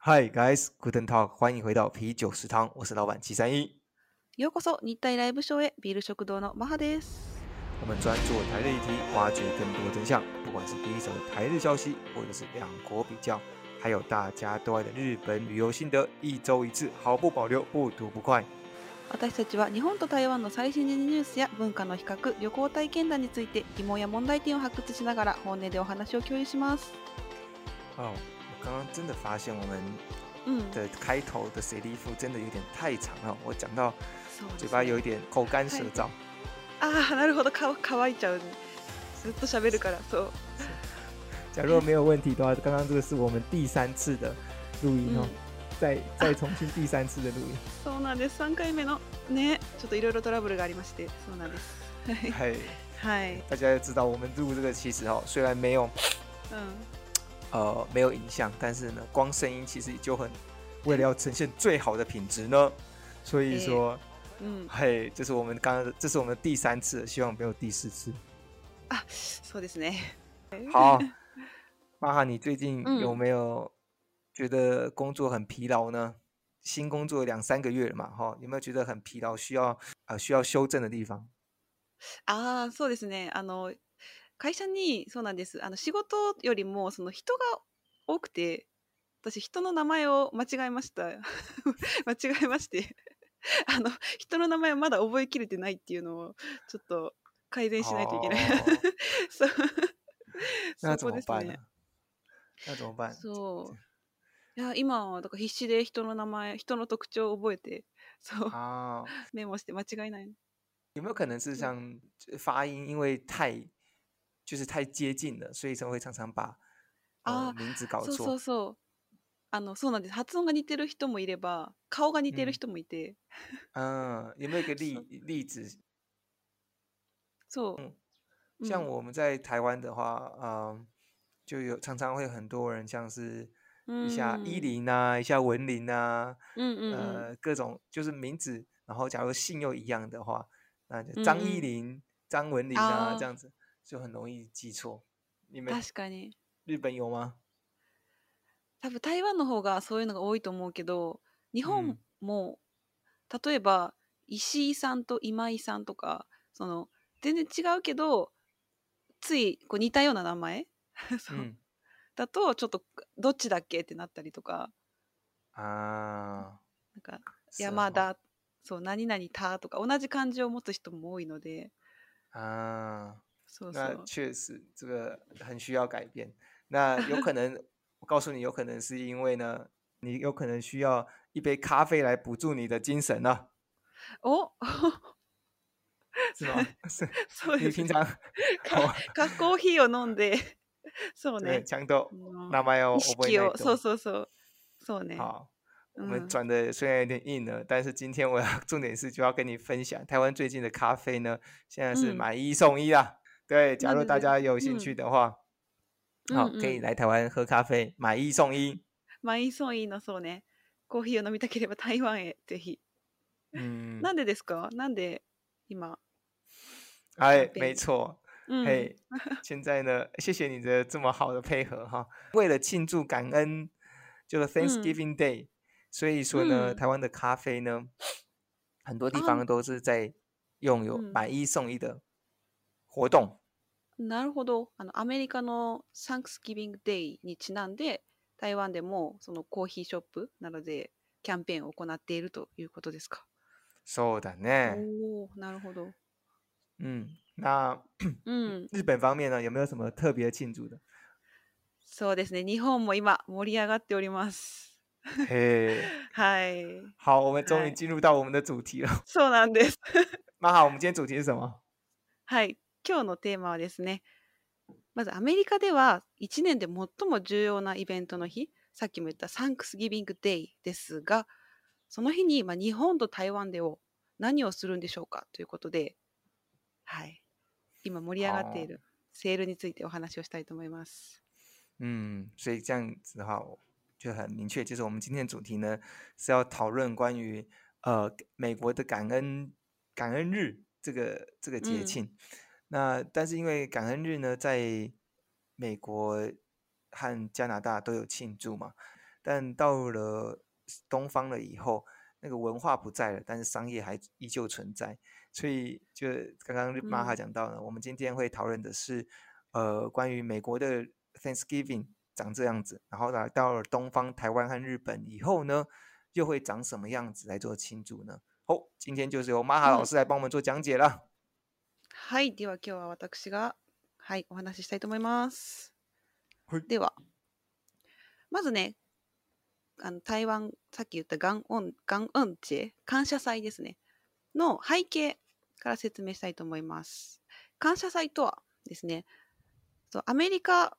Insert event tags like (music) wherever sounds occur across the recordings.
Hi guys, Guten Tag，欢迎回到啤酒食堂，我是老板七三一。ようこそ日体ライブショーへビール食堂のマハです。我们专做台日议题，挖掘更多真相。不管是第一手的台日消息，或者是两国比较，还有大家都爱的日本旅游心得，一周一次，毫不保留，不吐不快。 私たちは日本と台湾の最新ニュースや文化の比較、旅行体験談について疑問や問題点を発掘しながら本音でお話を共有します。哦，我刚刚真的发现我们うん、的开头的谁利夫真的有点太长了，我讲到そうですね嘴巴有一点口干舌燥。ああ、なるほど、か乾いちゃう。ずっと喋るから、そう。假如没有问题的话，刚刚这个是我们第三次的录音哦，再(laughs) 再重新第三次的录音。そうなんです。3回目のね、ちょっといろいろトラブルがありまして、そうなんです。はい嘿，はい。大家要知道，我们录这个其实哦，虽然没有うん。呃没有影像，但是呢，光声音其实就很为了要呈现最好的品质呢，所以说，うん。嘿，这是我们刚刚这是我们第三次了，希望没有第四次。あ、(laughs) そうですね。好，(laughs) 妈哈，你最近嗯有没有 觉得工作很疲劳呢？新工作两三个月了嘛，哈，有没有觉得很疲劳，需要呃需要修正的地方？ああ、そうですね。あの、会社に、そうなんです。あの、仕事よりも、その人が多くて、私、人の名前を間違えました。(laughs) 間違えまして、あの、人の名前をまだ覚えきれてないっていうのを、ちょっと改善しないといけない。哦 (laughs) そう。(laughs) 那怎么办呢？？那怎么办？そう。いや、今は、だから必死で人の名前、人の特徴を覚えて、(laughs) そう、啊，メモして間違いない。有没有可能是像呃发音因为太就是太接近了，所以才会常常把呃啊名字搞そうそう错？そう。あの、そうなんです。発音が似てる人もいれば、顔が似てる人もいて、嗯，有没有一个 (laughs) 例例子？そう。嗯うん像我们在台湾的话，嗯，就有常常会很多人像是一下依林啊，一下文林啊，うんうんうん。呃，各种就是名字，然后假如姓又一样的话，那就张依嗯嗯林、张文林啊，啊这样子就很容易记错。你们確かに。日本有吗？多分台湾の方がそういうのが多いと思うけど、日本も、例えば、石井さんと今井さんとか、その、全然違うけど、ついこう似たような名前？(laughs) そう嗯だと、ちょっと、どっちだっけってなったりとか、啊，なんか、山田、そう、何々田とか、同じ漢字を持つ人も多いので、啊，そうそ那う。确实这个很需要改变。那有可能，我告诉你，有可能是因为呢，(laughs) 你有可能需要一杯咖啡来补助你的精神呢、(laughs) お是吗？(laughs) 是。你平常かかコーヒーを飲んで、(laughs) そう对ね。ちゃんとうん名前を意覚え識を、ないと。そうそうそう。そうね。好，我うん。们转的虽然有点硬了，但是今天我要重点是就要跟你分享台湾最近的咖啡呢，现在是嗯买一送一啦。对，假如大那对对家有兴趣嗯的话，好，うんうん可以来台湾喝咖啡，买一送一。マイソンイのそうね。コーヒーを飲みたければ台湾へぜひ。嗯，なんでですかなんで今。哎，便没错， うん。嘿，现在呢，谢谢你的这么好的配合哈。为了庆祝感恩，就是 Thanksgiving Day，、所以说呢，嗯台湾的咖啡呢，很多地啊方都是在用有嗯买一送一的活动。なるほど。あの、アメリカのサンクスギビングデイにちなんで、台湾でもそのコーヒーショップなどでキャンペーンを行っているということですか？そうだね。おお、なるほど。嗯，那うん。日本方面呢，有没有什么特别庆祝的？そうですね。日本も今盛り上がっております。嘿，(laughs) はい。好，我们终于嗨进入到我们的主题了。(laughs) そうなんです。(laughs) 妈好，我们今天主题是什么？はい。今日のテーマはですね、まずアメリカでは1年で最も重要なイベントの日、さっきも言ったサンクスギビングデイですが、その日に、まあ、日本と台湾でを何をするんでしょうかということで、はい。今盛り上がっているセールについてお話をしたいと思います。嗯，所以这样子的话，我就很明确，就是我们今天的主题呢是要讨论关于呃美国的感恩感恩日这个这个节嗯庆。那但是因为感恩日呢，在 美国和加拿大都有庆祝嘛，但到了东方了以后，那个文化不在了，但是商业还依旧存在。 所以就刚刚马哈讲到呢，我们今天会讨论的是，呃，关于美国的 Thanksgiving 长这样子，然后呢，到了东方台湾和日本以后呢，又会长什么样子来做庆祝呢？好，今天就是由马哈老师来帮我们做讲解了。はい、では今日は私がはいお話ししたいと思います。ではまずね、あの台湾さっき言ったガンオンガンオンチェ感謝祭ですねの背景 から説明したいと思います。感謝祭とはですね、アメリカ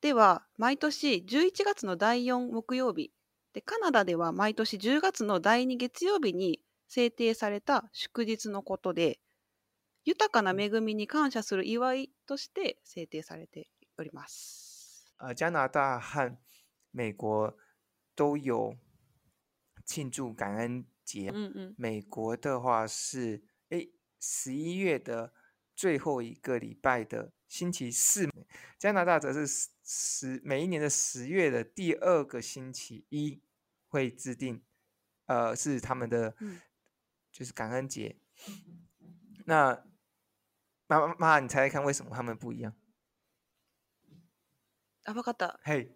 では毎年11月の第4木曜日で、カナダでは毎年10月の第2月曜日に制定された祝日のことで、豊かな恵みに感謝する祝いとして制定されております。呃，加拿大和美国都有庆祝感恩节。嗯嗯，美国的话是哎十一月的最后一个礼拜的星期四，加拿大则是十每一年的十月的第二个星期一会制定，呃，是他们的就是感恩节。那妈妈妈，你猜猜看为什么他们不一样？あ、分かった。はい。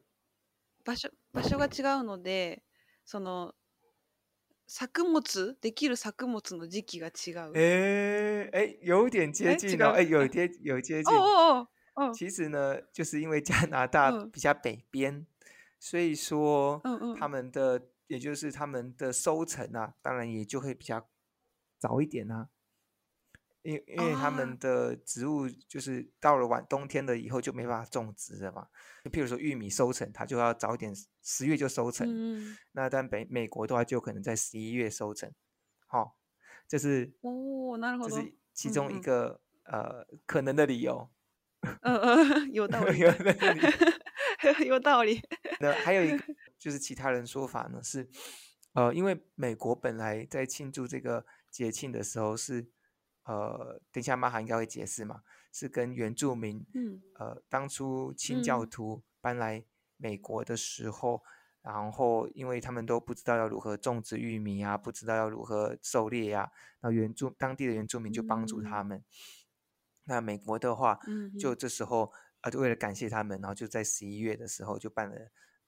場所場所が違うので、その 作物できる作物の時期が違う。哎哎，有点接近哦，哎，有接(laughs) 有接近。哦哦哦。其实呢，就是因为加拿大比较北边，所以说，嗯嗯，他们的也就是他们的收成啊，当然也就会比较早一点啊。 因因为他们的植物就是到了晚冬天了以后就没办法种植了嘛，就譬如说玉米收成，它就要早点，十月就收成。嗯。那但北美国的话，就可能在十一月收成。好，这是哦，这是其中一个呃可能的理由。(laughs) 嗯嗯，(laughs) 有道理。有道理。(laughs) 有道理。那还有一个就是其他人说法呢，是呃，因为美国本来在庆祝这个节庆的时候是。呃，等一下，马哈应该会解释嘛，是跟原住民，嗯，呃，当初清教徒搬来美国的时候，然后因为他们都不知道要如何种植玉米啊，不知道要如何狩猎呀，那原住当地的原住民就帮助他们。那美国的话，就这时候啊，就为了感谢他们，然后就在十一月的时候就办了，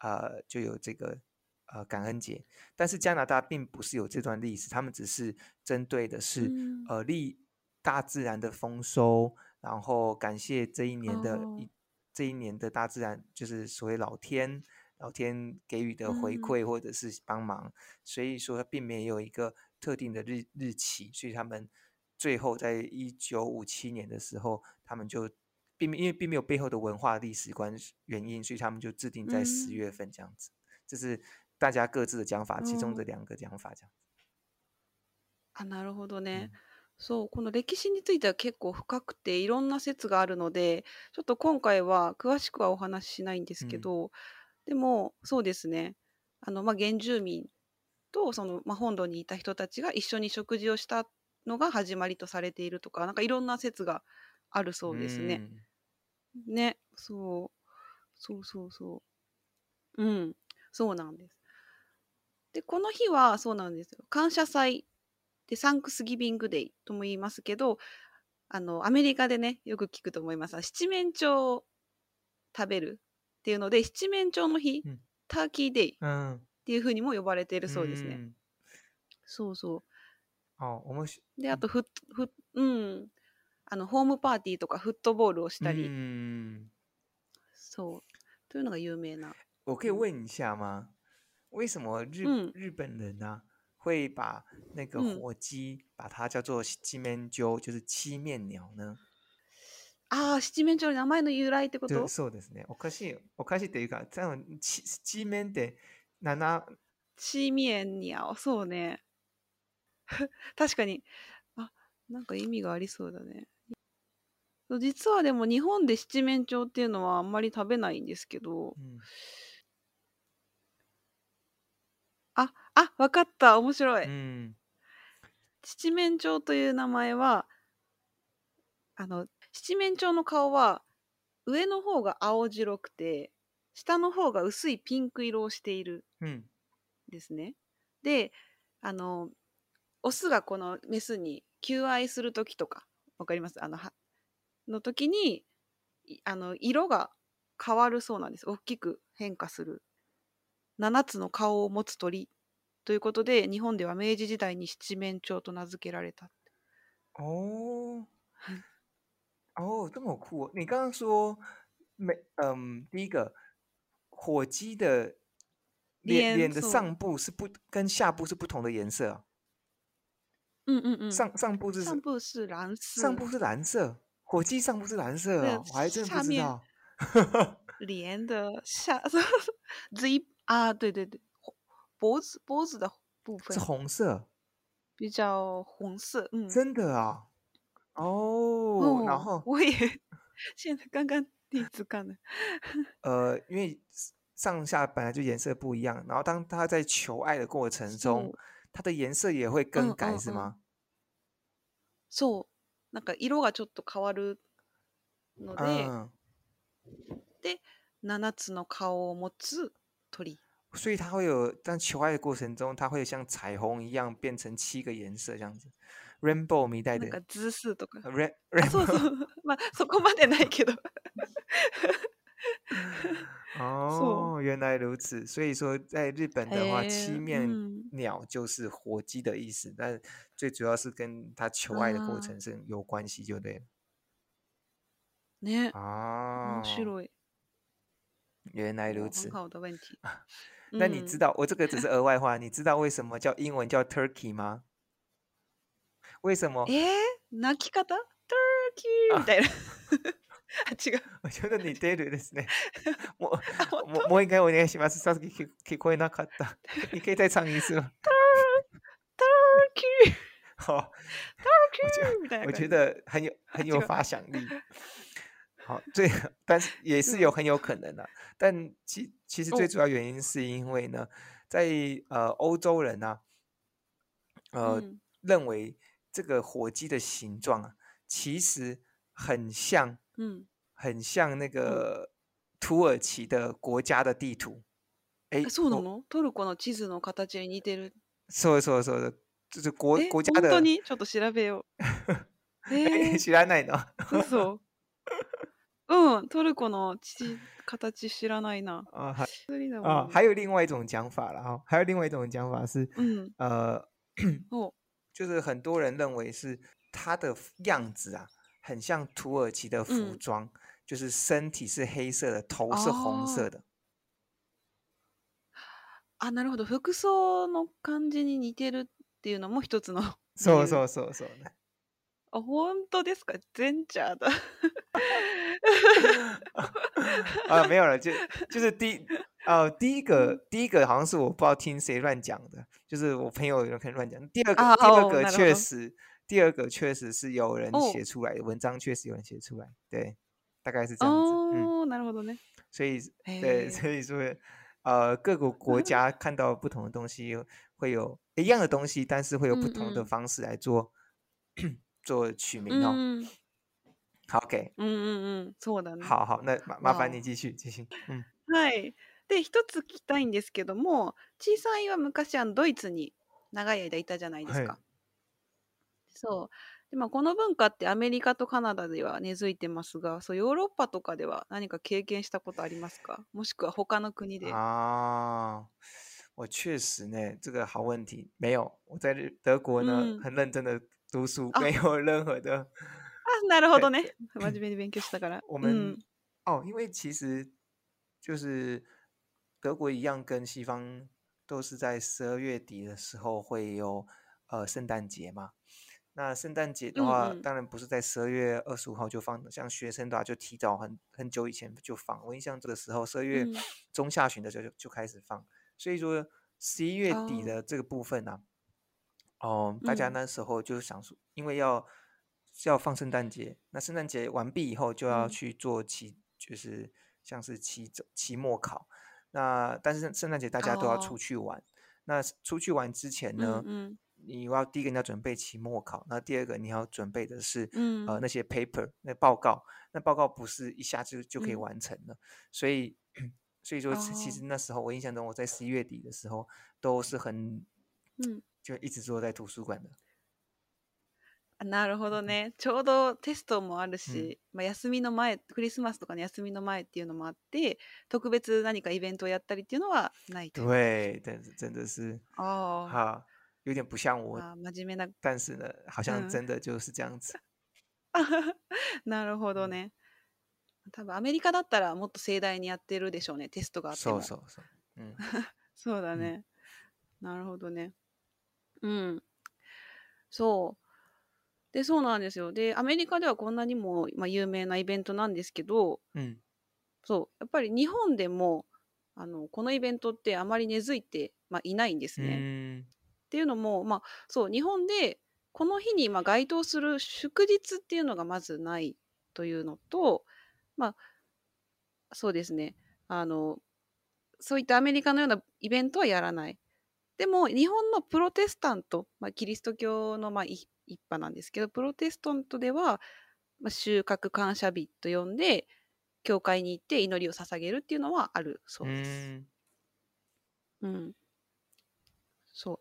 呃，就有这个呃感恩节。但是加拿大并不是有这段历史，他们只是针对的是呃历。大自然的丰收，然后感谢这一年的一这一年的大自然，就是所谓老天老天给予的回馈或者是帮忙，所以说并没有一个特定的日日期，所以他们最后在一九五七年的时候，他们就并因为并没有背后的文化历史观原因，所以他们就制定在十月份这样子，这是大家各自的讲法，其中的两个讲法这样。啊，なるほどね。 そう、この歴史については結構深くていろんな説があるので、ちょっと今回は詳しくはお話ししないんですけど、でもそうですね、あの、ま、原住民とその、ま、本土にいた人たちが一緒に食事をしたのが始まりとされているとか、なんかいろんな説があるそうですね。ね、そう。そうそうそう。うん、そうなんです。で、この日はそうなんですよ。感謝祭で、サンクスギビングデイとも言いますけど、あの、アメリカでね、よく聞くと思います。七面鳥を食べるっていうので、七面鳥の日、うん、ターキーデイっていうふうにも呼ばれているそうですね。うん、そうそう。あ、面白い。で、あとフッ、フうん。あの、ホームパーティーとかフットボールをしたり。そう。というのが有名な。我可以问一下吗？为什么日、嗯、日本人呢、啊？会把那个火鸡把它叫做七面鸠，就是七面鸟呢？ああ、七面鳥の名前の由来ってこと？そうですね。おかしい、おかしいっていうか、多分七面って七。七面鳥、そうね。(laughs) 確かに。あ、なんか意味がありそうだね。実はでも日本で七面鳥っていうのはあんまり食べないんですけど、うん、あ、あ、わかった。面白い。うん。七面鳥という名前は、あの、七面鳥の顔は、上の方が青白くて下の方が薄いピンク色をしているうん。んですね。であのオスがこのメスに求愛する時とかわかります？あのはの時にいあの色が変わるそうなんです大きく変化する7つの顔を持つ鳥ということで日本では明治時代に七面鳥と名付けられた。哦はい，哦，这么酷。哦！你刚刚说没，嗯，第一个火鸡的脸脸脸的上部是不跟下部是不同的颜色。啊，嗯嗯嗯，上上部是上部是蓝色，上部是蓝色，火鸡上部是蓝色对哦，我还真不知道。脸的下 (laughs) 嘴啊，对对对，脖子脖子的部分。是红色，比较红色，嗯，真的啊？哦，然哦后？我也现在刚刚第一次看的，(laughs) 呃，因为上下本来就颜色不一样，然后当它在求爱的过程中它的颜色也会更改，嗯是吗？そうなんか色がちょっと変わるので、嗯，で7つの顔を持つ鳥。所以它会有在求爱的过程中，它会像彩虹一样变成七个颜色这样子，rainbow みたいでなんか図数とか。呃，rain あ、そうそ rainbow う。まあそこまでないけど。(laughs) 哦，原来如此。所以说，在日本的话，七へえ面うん鸟就是火鸡的意思，但最主要是跟它求爱的过あ程是有关系，就对了。ね、哦面，白い。 原来如哦此。很。好的问题。那你知嗯道，我这个只是额外话，你知道为什么叫英文叫 turkey 吗？为什么？え、泣き方 ?turkey みたいな。あ、違う。我觉得你出るですね。もうあ、本もうもう一回お願いします。さっき聞聞こえなかった。你可以再唱一次吗？turkey 好，turkey みたいな我觉。得很有很有发想力。好，最但是也是有很有可能的、但其其实最哦主要原因是因为呢，在呃欧洲人呢、呃、嗯认为这个火鸡的形状啊，其实很像うん。很像那个土耳其的国家的地图。哎え、そうな我のトルコの地図の形に似てる。(laughs) そうそうそうそう，就是国え、国家的。本当にちょっと調べよう。ええ(laughs) (laughs) 知らないの？ー、嘘。 うん、トルコの地形知らないな。(laughs) 啊，还無理だも啊，ん。还有另外一种讲法了哈，还有另外一种讲法是，うん。呃，(clears throat) お (coughs) 就是很多人认为是它的样子啊，很像土耳其的服嗯装，就是身体是黑色的，头是红色哦的。あ、なるほど。服装の感じに似てるっていうのも一つの。そうそうそうそうね。あ、本当ですか？ゼンチャーだ。(laughs) 啊，没有了，就就是第呃第一个第一个好像是我不知道听谁乱讲的，就是我朋友有可能乱讲。第二个、啊第二个哦なるほど确实，第二个确实是有人哦写出来的，文章确实有人写出来，对，大概是这样子。嗯，おー、なるほどね。所以へ对，ー所以说呃各个国(laughs) 家看到不同的东西，会有一样的东西，但是会有不同的嗯嗯方式来做(clears throat) 做取う名哦。ん。 好，OK，うんうんうん。そうだね。好好，那麻麻烦你继续继续，嗯。はい。で、一つ聞きたいんですけども、小さいは昔あのドイツに長い間いたじゃないですはいか。そう。でまあ、この文化ってアメリカとカナダでは根付いてますが、そうヨーロッパとかでは何か経験したことありますか？もしくは他の国で。啊，我确实呢，这个好问题，没有。我在日德国呢，嗯很认真的读书，啊没有任何的。あ、なるほどね。真面目に勉強したから。我们、うん。哦，因为其实就是德国一样，跟西方都是在十二月底的时候会有呃圣诞节嘛。那圣诞节的嗯话，嗯当然不是在十二月二十五号就放的，像学生的话就提早很很久以前就放。我印象这个时候十二月嗯中下旬的时候就就开始放，所以说十一月底哦的这个部分呢、哦，大家嗯那时候就想说，因为要 要放圣诞节，那圣诞节完毕以后就要嗯去做期，就是像是期中期末考。那但是圣诞节大家都要出哦去玩，那出去玩之前呢，嗯嗯 你要第一个你要准备期末考，那第二个你要准备的是嗯呃那些 paper 那报告，那报告不是一下子就可以嗯完成的，所以所以说其其哦实那时候我印象中我在十一月底的时候都是很うん。就一直坐在图书馆的，あ なるほどね。ちょうどテストもあるし、まあ、休みの前、クリスマスとかの休みの前っていうのもあって、特別何かイベントをやったりっていうのはないと。对，但是真的是あ哈，有点不像我，あ、あ真面目な。但是呢，好像嗯真的就是这样子。(laughs) なるほどね。多分アメリカだったらもっと盛大にやってるでしょうね、テストがあっても。そうそうそう。嗯，(laughs) そうだね。なるほどね。うん。そう。で、そうなんですよ。で、アメリカではこんなにも、まあ、有名なイベントなんですけど、嗯そう、やっぱり日本でも、あの、このイベントってあまり根付いて、まあ、いないんですね。嗯っていうのも、まあ、そう、日本でこの日にまあ該当する祝日っていうのがまずないというのと、まあ、そうですね。あの、そういったアメリカのようなイベントはやらない。でも、日本のプロテスタント、まあ、キリスト教のまあ一一派なんですけど、プロテスタントでは、まあ、収穫感謝日と呼んで、教会に行って祈りを捧げるっていうのはあるそうです。嗯うん。そう。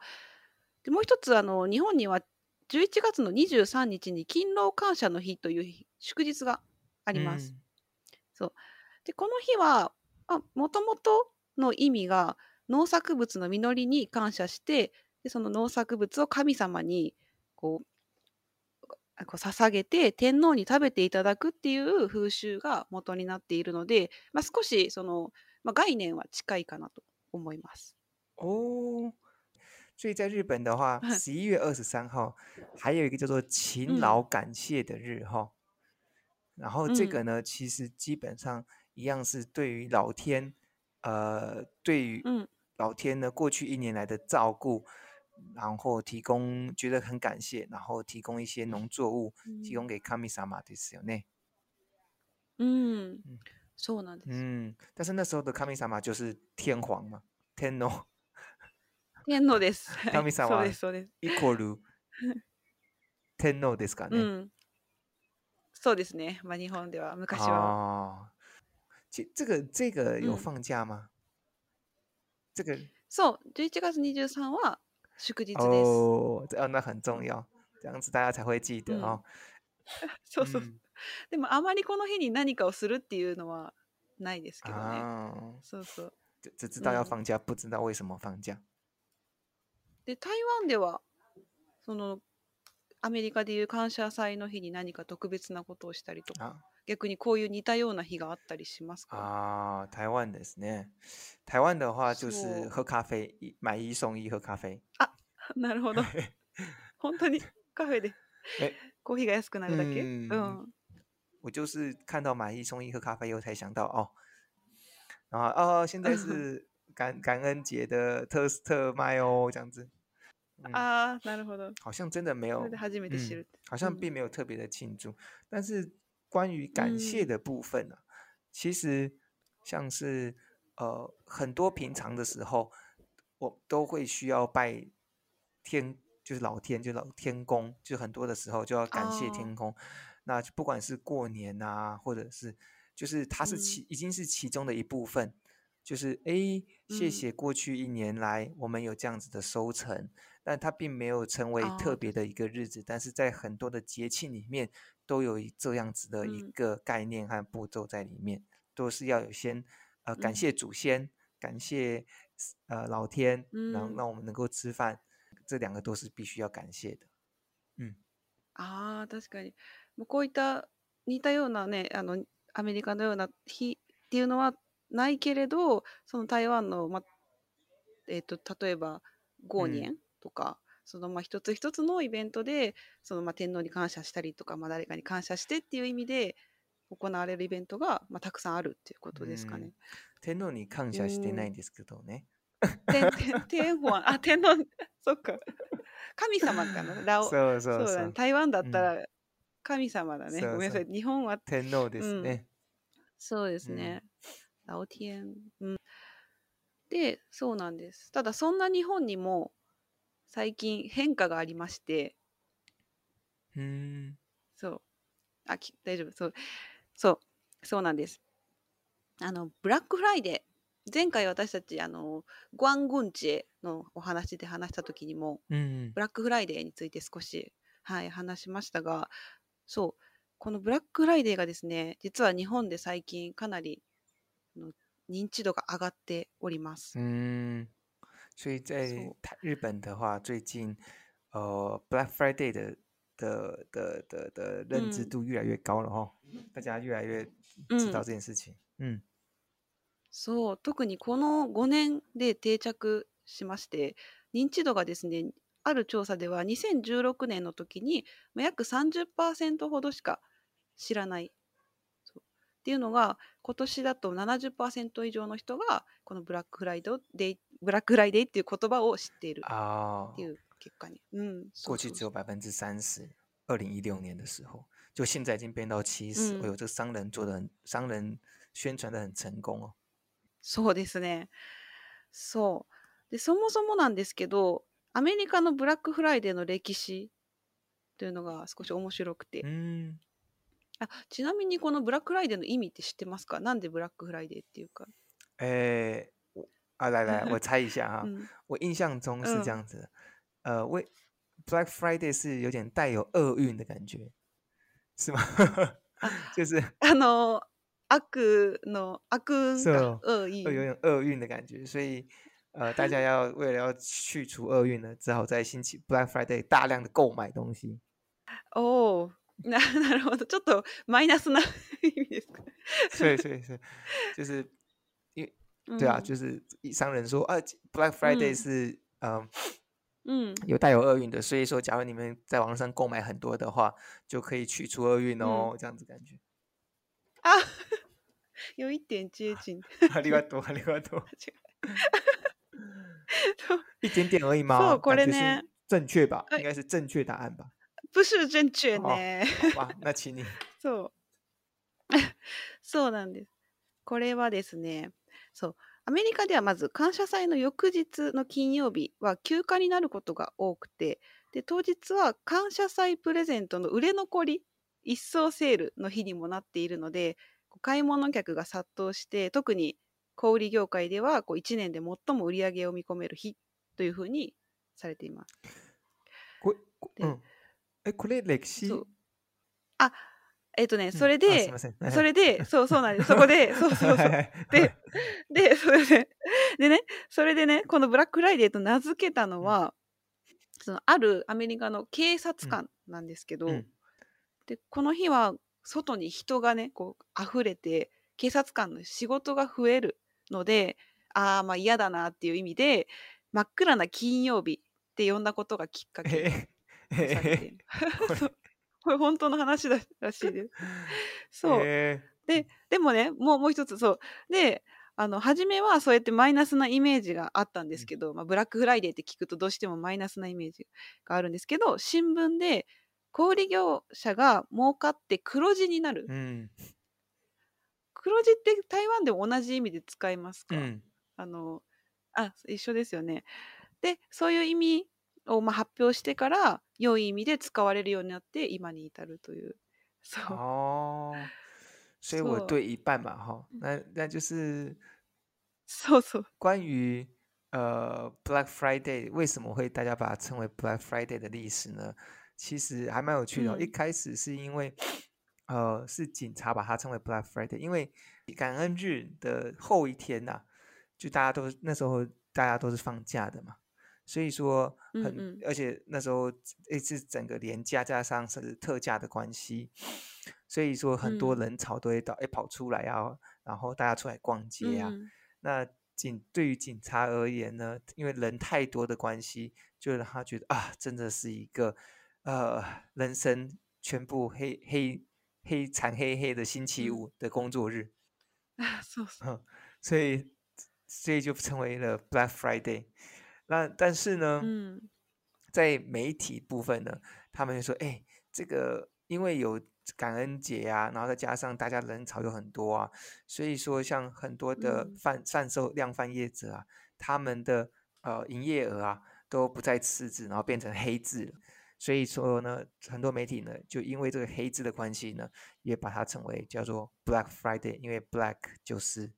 で、もう一つ、あの、日本には11月の23日に勤労感謝の日という日祝日があります。で、この日は、もともとの意味が農作物の実りに感謝して、でその農作物を神様にこう、こう捧げて天皇に食べていただくっていう風習が元になっているので、まあ、少しその、まあ、概念は近いかなと思います。哦，所以在日本的话，(laughs) 十一月二十三号还有一个叫做勤嗯劳感谢的日哈。然后这嗯个呢，其实基本上一样是对于老天，呃，对于うん。老天呢过去一年来的照顾，然后提供觉得很感谢，然后提供一些农作物，提供给神様ですよね。うん、そうなんです。嗯，但是那时候的神様就是天皇嘛，天皇(laughs) 天皇です。神様そ(laughs) うです、そうです。イコール(laughs) 天皇ですかね。うん。そうですね。まあ、日本では昔は。哦，其这个这个有嗯放假吗？这个そう、11月23は 祝日です。哦，那很重要，这样子大家才会记得嗯哦。(laughs) そうそう。嗯でも、あまりこの日に何かをするっていうのはないですけどね。啊，そうそう。只只知道要嗯放假，不知道为什么放假。で、台湾では、その、アメリカでいう感謝祭の日に何か特別なことをしたりとか、啊逆にこういう似たような日があったりしますか？啊，台湾ですね。台湾的话就是喝咖啡，一买一送一喝咖啡。(laughs) なるほど。(laughs) 本当にカフェでえコーヒーが安くなるだけうんうん。我就是看到买一送一喝咖啡以后才想到哦，然后哦，现在是(laughs) 感感恩节的特特卖哦，这样子。嗯，ああ、なるほど。好像真的没有それで初めて知る。好像嗯并没有特别的庆祝，但是关于感谢嗯的部分呢、其实像是呃很多平常的时候，我都会需要拜 天，就是老天，就老天公，就很多的时候就要感谢哦。天公。那就不管是过年啊，或者是就是它是嗯。其、已经是其中的一部分，就是哎，谢嗯。谢过去一年来我们有这样子的收成，但它并没有成为哦特别的一个日子，但是在很多的节庆里面都有这样子的一嗯。个概念和步骤在里面，都是要有先呃感嗯。谢祖先，感谢呃老天，然后嗯。让我们能够吃饭，这两个都是必须要感谢的。ああ、確かに。もうこういった似たようなね、あの、アメリカのような日っていうのはないけれど、その台湾の、ま、えっ、と、例えば、ゴーニェンとか、そのまあ一つ一つのイベントで、そのまあ天皇に感謝したりとか、まあ、誰かに感謝してっていう意味で行われるイベントが、まあ、たくさんあるっていうことですかね。天皇に感謝してないんですけどね。天天 (laughs) 天皇、あ、天皇、(laughs) そっか。神様かな？ラオそうそうそうだね。台湾だったら神様だね。ごめんなさい。日本は天皇ですね。そうですね。ラオティエン。うん。で、そうなんです。ただそんな日本にも最近変化がありまして、嗯そう。あ、き大丈夫。そう。そう。そうなんです。あの、ブラックフライデー。前回私たち、あの、光棍节のお話で話した時にも、嗯ブラックフライデーについて少し、はい、話しましたが、そう。このブラックフライデーがですね、実は日本で最近かなり認知度が上がっております。嗯，所以在日本的话，最近呃 Black Friday 的的的的的认知嗯度越来越高了哈，大家越来越知道这件事情。嗯そう、特にこの5年で定着しまして、認知度がですね、ある調査では2016年の時にまあ約30%ほどしか知らない。そうっていうのが、今年だと70%以上の人が、このブラックフライデー、ブラックフライデーっていう言葉を知っている啊ってい，う結果に。うん、そうそう过去只有百分之三十，二零一六年的时候，就现在已经变到七十。嗯哎呦，这个商人做的很，商人宣传的很成功哦。そうですね。そう。で、そもそもなんですけど、アメリカのブラックフライデーの歴史というのが少し面白くて。嗯，あ、ちなみにこのブラックフライデーの意味って知ってますか？なんでブラックフライデーっていうか。哎，我啊，来来，我猜一下哈。うん。我印象中是这嗯样子的，呃，为 Black Friday 是有点带有厄运的感觉，是吗？(laughs) 就是あの、悪の、悪運か。是(laughs) 哦うん、いい会有点厄运的感觉，所以呃，大家要为了要去除厄运呢，只好在星期 Black Friday 大量的购买东西。おお。(laughs) ななるほど。ちょっとマイナスな意味ですか。所以，所以是就是因为(laughs) 对啊，うん就是商人说啊，Black Friday 嗯是嗯うん。有带有厄运的，所以说假如你们在网上购买很多的话，就可以去除厄运哦，这样子感觉。あ 良い点接近。(laughs) ありがとう，ありがとう。(laughs) (laughs) そう一点点而已嘛，そうこれね正确吧？哎应该是正确答案吧？不是正确哦ね。好吧，那请你。そう。そうなんです。これはですね、そう。アメリカではまず感謝祭の翌日の金曜日は休暇になることが多くて、で当日は感謝祭プレゼントの売れ残り一掃セールの日にもなっているので、こう買い物客が殺到して、特に小売業界ではこう1年で最も売り上げを見込める日というふうにされています。ここでうん。え、これ歴史あ、えっ、とね、うんそれで、ません。それで、そうそうなんです。そこで、そうそうそう。で、(laughs) で、それで、でね、それでね、このブラックフライデーと名付けたのは、そのあるアメリカの警察官なんですけど、うんで、この日は外に人がね、こう、溢れて、警察官の仕事が増えるので、ああ、まあ嫌だなっていう意味で、真っ暗な金曜日って呼んだことがきっかけ。こ (laughs) そうこれ本当の話だらしいです。(laughs) そう。えで、でもね、もうもう一つ、そう。で、あの、初めはそうやってマイナスなイメージがあったんですけど、まあ、ブラックフライデーって聞くとどうしてもマイナスなイメージがあるんですけど、新聞で小売業者が儲かって黒字になる。うん。黒字って台湾でも同じ意味で使いますか、うん。あの、あ、一緒ですよね。で、そういう意味をまあ発表してから、良い意味で使われるようになって、今に至るという。(laughs) そう。哦，所以我错对一半嘛，哈，那那就是そうそう。关于呃 Black Friday 为什么会大家把它称为 Black Friday 的历史呢？其实还蛮有趣的哦、一嗯。开始是因为呃是警察把它称为 Black Friday，因为感恩日的后一天呐、就大家都那时候大家都是放假的嘛，所以说很，嗯。嗯而且那时候诶是整个连假加上是特价的关系，所以说很多嗯。人潮都会到诶跑出来啊，然后大家出来逛街啊，嗯那警对于警察而言呢，因为人太多的关系，就让他觉得啊，真的是一个呃人生全部黑黑黑惨黑黑的星期嗯五的工作日，(laughs) あそうそう。所以所以就成为了 Black Friday。那但是呢，嗯在媒体部分呢，他们就说，哎，这个因为有感恩节啊，然后再加上大家人潮有很多啊，所以说像很多的嗯贩贩售量贩业者啊，他们的呃营业额啊 都不再赤字，然后变成黑字了。 所以说呢，很多媒体呢，就因为这个黑字的关系呢，也把它称为叫做 Black Friday，因为 Black 就是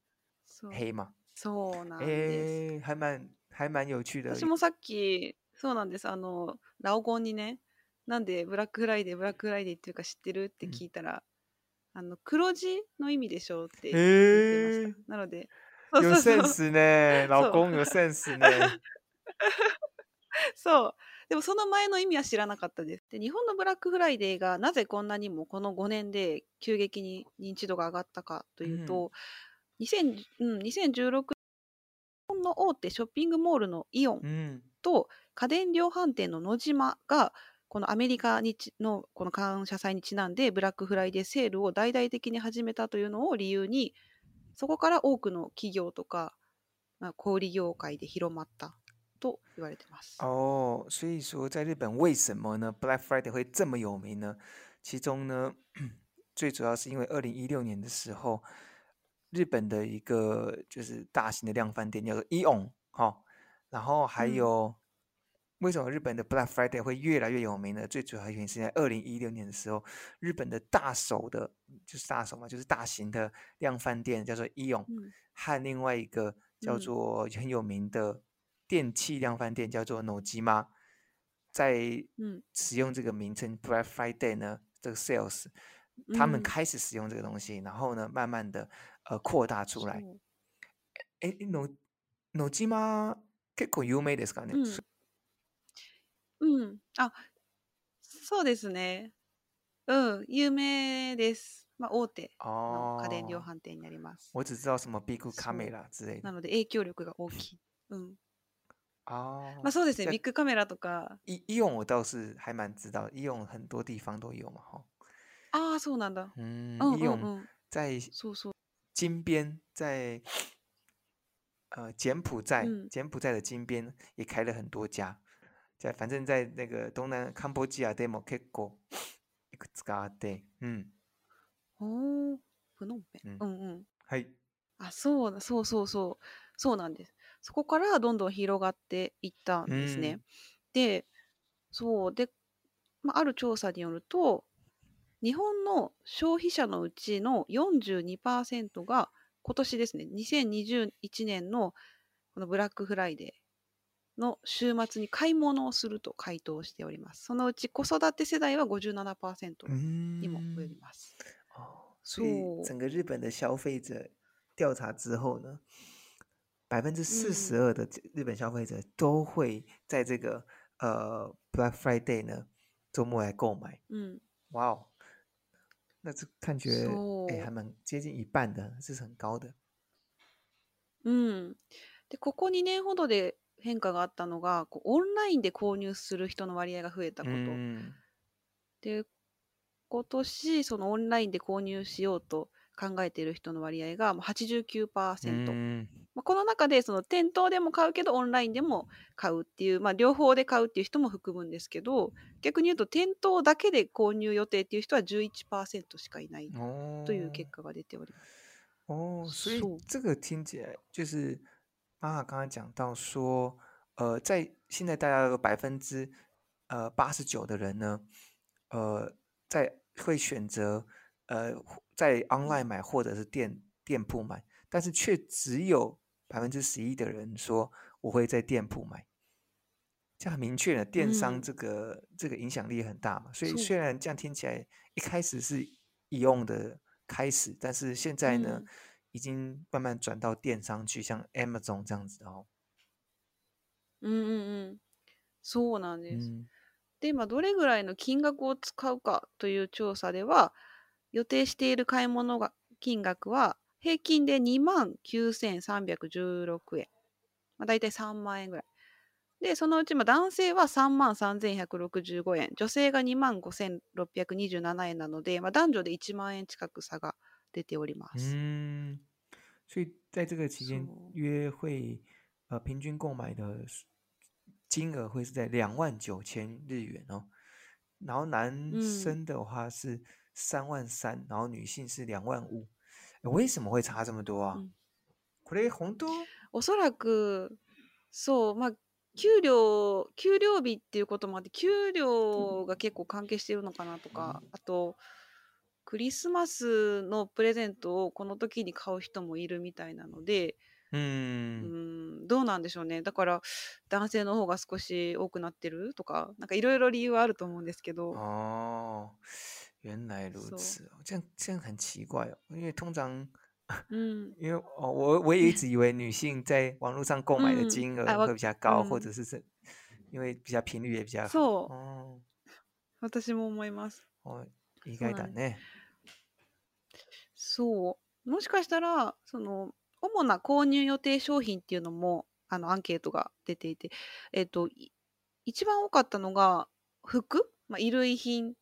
黑嘛。そうなんです。诶，还蛮还蛮有趣的。私もさっき、そうなんです。あの、老公にね、なんでブラックフライデー、ブラックフライデーっていうか知ってるってうん聞いたら、あの、黒字の意味でしょうって言ってまし诶た。，なので、有そうそう。sense 呢，老公有 sense 呢。(laughs) そう。でもその前の意味は知らなかったです。で、日本のブラックフライデーがなぜこんなにもこの5年で急激に認知度が上がったかというと、2000うん、2016年、日本の大手ショッピングモールのイオン嗯と家電量販店の野島がこのアメリカにちのこの感謝祭にちなんでブラックフライデーセールを大々的に始めたというのを理由にそこから多くの企業とか、まあ、小売業界で広まったと言われてます。哦，所以说在日本为什么呢？Black Friday 会这么有名呢？其中呢，最主要是因为二零一六年的时候，日本的一个就是大型的量贩店叫做 Eon 哈、然后还嗯有、为什么日本的 Black Friday 会越来越有名呢？最主要原因是在二零一六年的时候，日本的大手的，就是大手嘛，就是大型的量贩店叫做 Eon，うん和另外一个叫嗯做很有名的 电器量贩店叫做 Nojima，在うん使用这个名称 Black Friday 呢，这个 sales，他们うん开始使用这个东西，然后呢，慢慢的呃扩大出来。え、の、結構有名ですかね。うんそうん、あそうですね。うん、有名です。まあ、大手の家電量哦，販店になります。我只知道什么 Big そう Camera 之类的。なので影響力が大きい。うん。まあ哦，そうですね、在ビッグカメラとか、医医用我倒是还蛮知道，医用很多地方都有嘛，哈。ああ、そうなんだ。嗯，うんうんう医用ん。在そうそう。金边，在呃柬埔寨，嗯柬埔寨的金边也开了很多家，在反正在那个东南カンボジアでも結構いくつかあって、うん、プノンペン。うんうんうん。はい、あ、そうだ、そうそうそう。そうなんです。そこからどんどん広がっていったんですね。うんで、そう。で、まあ、ある調査によると、日本の消費者のうちの42%が今年ですね、2021年のこのブラックフライデーの週末に買い物をすると回答しております。そのうち子育て世代は57%にも及び嗯，ます。哦，所以そう整个日本的消费者调查之后呢，百分之四十嗯二的这日本消费者都会在这个呃 Black Friday 呢周末来购买。うん。哇哦，那这看起来哎还蛮接近一半的，这是很高的。うん。で、ここ2年ほどで変化があったのが、こうオンラインで購入する人の割合が増えたこと。嗯で、今年、そのオンラインで購入しようと考えている人の割合がもう89%。嗯まあ、この中でその店頭でも買うけどオンラインでも買うっていう、まあ、両方で買うっていう人も含むんですけど逆に言うと店頭だけで購入予定っていう人は11%しかいないという結哦果が出ております。哦，所以そう。这个听起来就是妈妈刚刚讲到说，呃，在现在大家有百分之呃八十九的人呢，呃，在会选择呃在 online 买或者是店店铺买，但是却只有百分之十一的人说我会在店铺买。这样很明确的，电商嗯这个、这个影响力很大嘛，所以そう虽然这样听起来一开始是以用的开始，但是现在呢，うん已经慢慢转到电商去，像 Amazon 这样子的哦。うんうんうん。そうなんです。嗯で、まあ、どれぐらいの金額を使うかという調査では、予定している買い物が金額は 平均で2万9316円。まあ、大体3万円ぐらい。で、そのうちまあ男性は3万3165円、女性が2万5627円なので、まあ、男女で1万円近く差が出ております。嗯，所以在这个期间约会呃平均购买的数金额会是在两万九千日元哦，然后男嗯生的话是三万三，然后女性是两万五，诶为什么会差这么多啊？嗯？これ本当？おそらく、そう、まあ、給料給料日っていうこともあって給料が結構関係してるのかなとかあとクリスマスのプレゼントをこの時に買う人もいるみたいなのでううーん。んどうなんでしょうねだから男性の方が少し多くなってるとかなんかいろいろ理由はあると思うんですけど哦，原来如そう此哦，这样这样很奇怪哦，因为通常，う (laughs) ん因为哦，我我也一直以为女性在网络上购买的うん金额会比较高，或うん者是是因为比较频率也比。そう哦。私も思います。哦，意外だね。そう。もしかしたらその主な購入予定商品っていうのもあのアンケートが出ていて、えっとい一番多かったのが服、まあ、衣類品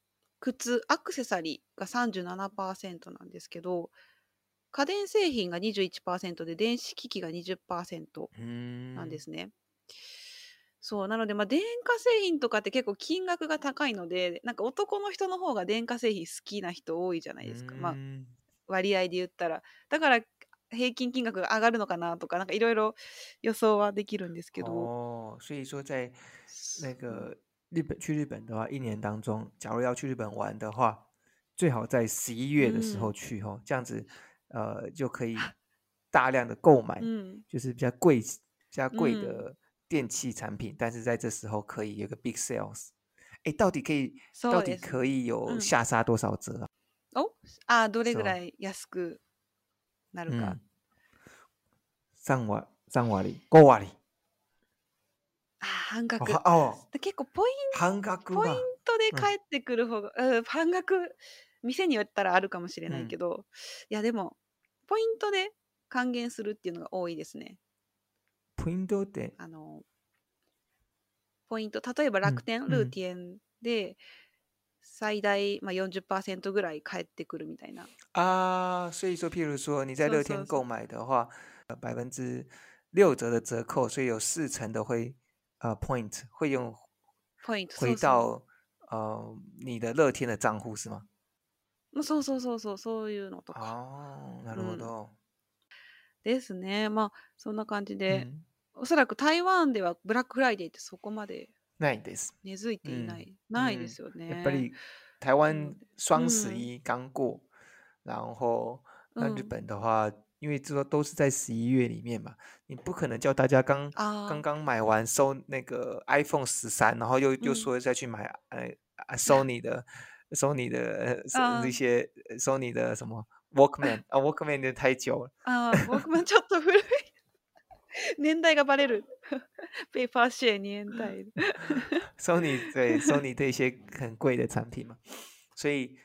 靴アクセサリーが37%なんですけど家電製品が21%で電子機器が20%うーん。なんですね。そうなので、まあ、電化製品とかって結構金額が高いのでなんか男の人の方が電化製品好きな人多いじゃないですか、まあ、割合で言ったら。だから平均金額が上がるのかなとかなんかいろいろ予想はできるんですけど、哦，所以说在那个日本去日本的话，一年当中，假如要去日本玩的话，最好在十一月的时候嗯去哦，这样子呃就可以大量的购买，うん、就是比较贵、比较贵嗯的电器产品，但是在这时候可以有个 big sales。哎，到底可以到底そうです。可以有嗯下杀多少折啊？おあどれそうぐらい安くなるか嗯。，三割、三割、五割。 あ半哦額。は哦，結構ポイン半額がポイン。トでうん帰ってくる方が、うん半額店によったらあるかもしれないけど、いやでもポイントで還元するっていうのが多いですね。ポイントって、あのポイント例えば楽天、うんルーティエンで最大、まあ、40%ぐらい返ってくるみたいな。啊，所以说，譬如说你在乐是是是天购买的话，呃，百分之六折的折扣，所以有四成的会呃 point 会用ポイント回到呃你的乐天的账户是吗？そうそうそうそうそういうのとか哦，な。るほど。ですね。まあそんな感じうで、ん、おそらく台湾ではブラックフライデーってそこまでないです。根付いていない、うん。ないですよ。ね。やっぱり台湾嗯双十一刚过，然后那日嗯本的话，因为这个都是在十一月里面嘛，你不可能叫大家刚、哦、刚刚买完收那个 iPhone 十三，然后又又说再去买、呃 Sony 的 Sony 的一、些 Sony 的什么 Walkman 啊、Walkman 的太久了啊、Walkman 太古了，年代がバレる，被发现年代 Sony 对 (laughs) Sony 的一些很贵的产品嘛，所以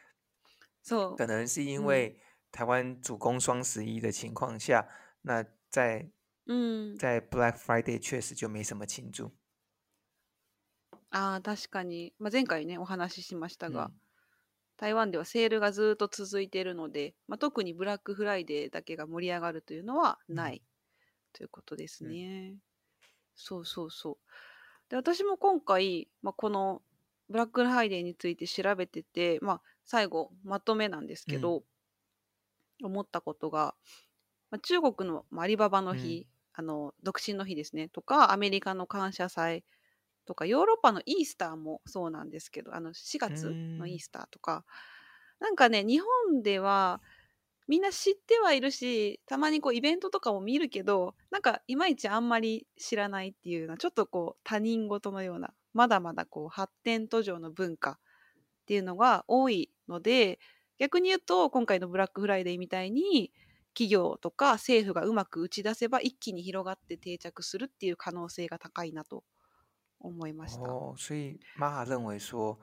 就可能是因为。台湾主攻双十一的情况下，那在うん在 Black Friday 确实就没什么庆祝。ああ確かに、まあ、前回ねお話ししましたが、嗯台湾ではセールがずっと続いているので、まあ、特にブラックフライデーだけが盛り上がるというのはない、ということですうんね。そうそうそう。で私も今回、まあ、このブラックフライデーについて調べてて、まあ、最後まとめなんですけど、思ったことが、まあ、中国のまあアリババの日、あの独身の日ですねとかアメリカの感謝祭とかヨーロッパのイースターもそうなんですけどあの4月のイースターとか、なんかね日本ではみんな知ってはいるしたまにこうイベントとかも見るけどなんかいまいちあんまり知らないっていうようなちょっとこう他人事のようなまだまだこう発展途上の文化っていうのが多いので逆に言うと今回のブラックフライデーみたいに企業とか政府がうまく打ち出せば一気に広がって定着するっていう可能性が高いなと思いました。哦，所以玛哈认为说，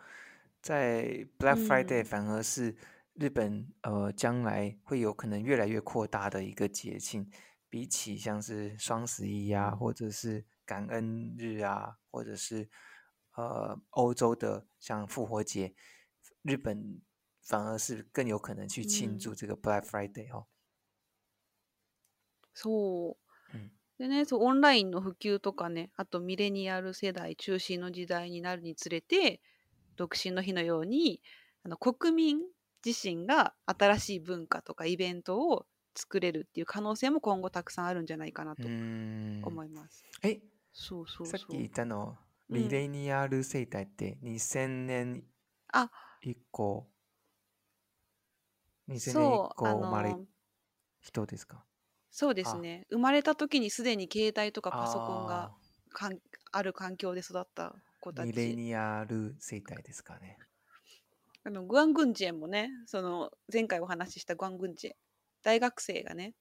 在 Black 嗯 Friday 反而是日本呃将来会有可能越来越扩大的一个节庆，比起像是双十一啊，或者是感恩日啊，或者是呃欧洲的像复活节，日本反而是更有可能去庆嗯祝这个 Black Friday 哦。そう。うんでね、そうオンラインの普及とかね、あとミレニアル世代中心の時代になるにつれて、独身の日のように、あの国民自身が新しい文化とかイベントを作れるっていう可能性も今後たくさんあるんじゃないかなと嗯，思います。哎，そうそうさっきそう。言ったの、うんミレニアル世代って2000年あ、以降、2000年以そう、あ降生まれの、人ですか？そうですあ、ね。生まれた時にすでに携帯とかパソコンがあかんある環境で育った子あ、たミレち。ニアル世代ですかね。あのグアン・グンジェもね、その前回お話ししたグアン・グンジェ、大学生がね、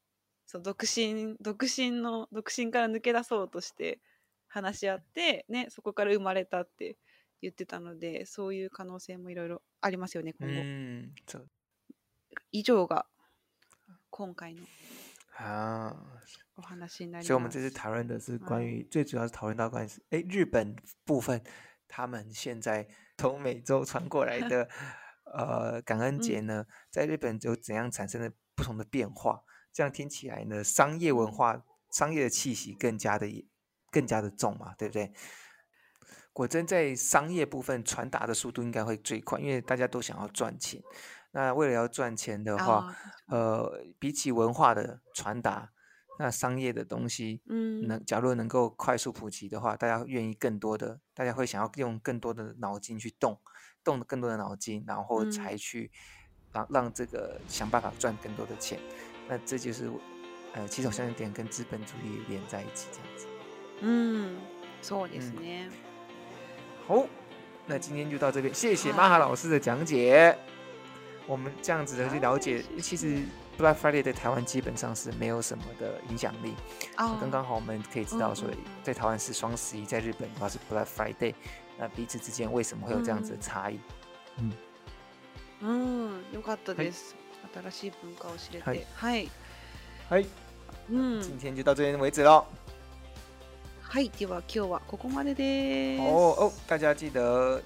その独身、独身の、独身から抜け出そうとして話し合って、ね、そこから生まれたって言ってたので、そういう可能性もいろいろありますよね、う今後。ん、そう。以上が今回の啊，お話になり所以我们这次ます。讨论的是关はい。于，最主要是讨论到关于是，哎，日本部分，他们现在从美洲传过来的，(laughs) 呃，感恩节うん、呢，在日本有怎样产生了不同的变化？这样听起来呢，商业文うん、化、商业的气息更加的也更加的重嘛，对不对？果真在商业部分传达的速度应该会最快，因为大家都想要赚钱。 那为了要赚钱的话，ああ、確かに。呃，比起文化的传达，那商业的东西うん、能，假如能够快速普及的话，大家愿意更多的，大家会想要用更多的脑筋去动，动更多的脑筋，然后才うん、去让让这个想办法赚更多的钱。那这就是呃，起手相点跟资本主义连在一起这样子。うん、そうです嗯，ね。好，那今天就到这边，谢谢玛哈はい。老师的讲解。 我们这样子的去了はい、解，谢其谢。实 Black Friday 在台湾基本上是没有什么的影响力。那刚あ刚好我们可以知あ、道说うん、在台湾是双十一，在日本的话是 Black Friday，那彼此之间为什么会有这样子的うん、差異？嗯，うん、うん、よかったはいです。新しい文化を知れはいて。はい。はい，うん。今天就到这边为止喽。はい。では今日はここまでで哦哦，す。大家记得，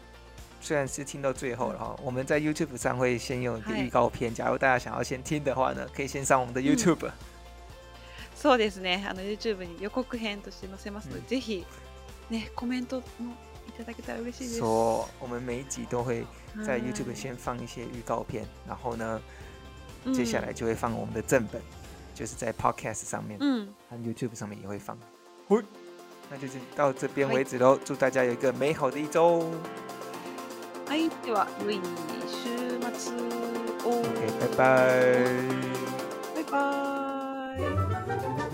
虽然是听到最后了うん。哈，我们在 YouTube 上会先用一个はい。预告片，假如大家想要先听的话呢，可以先上我们的うん。 YouTube。そうですね。あの YouTube に予告編として載せますので、嗯，ぜひね、コメントもいただけたら嬉しいです。说我们每一集都会在 YouTube はい。先放一些预告片，然后呢，うん。接下来就会放我们的正本，就是在 Podcast 上面うん。和 YouTube 上面也会放。嘿，那就是到这边はい。为止喽，祝大家有一个美好的一周。 はい。では、良い週末を。拜拜。バイバーイ。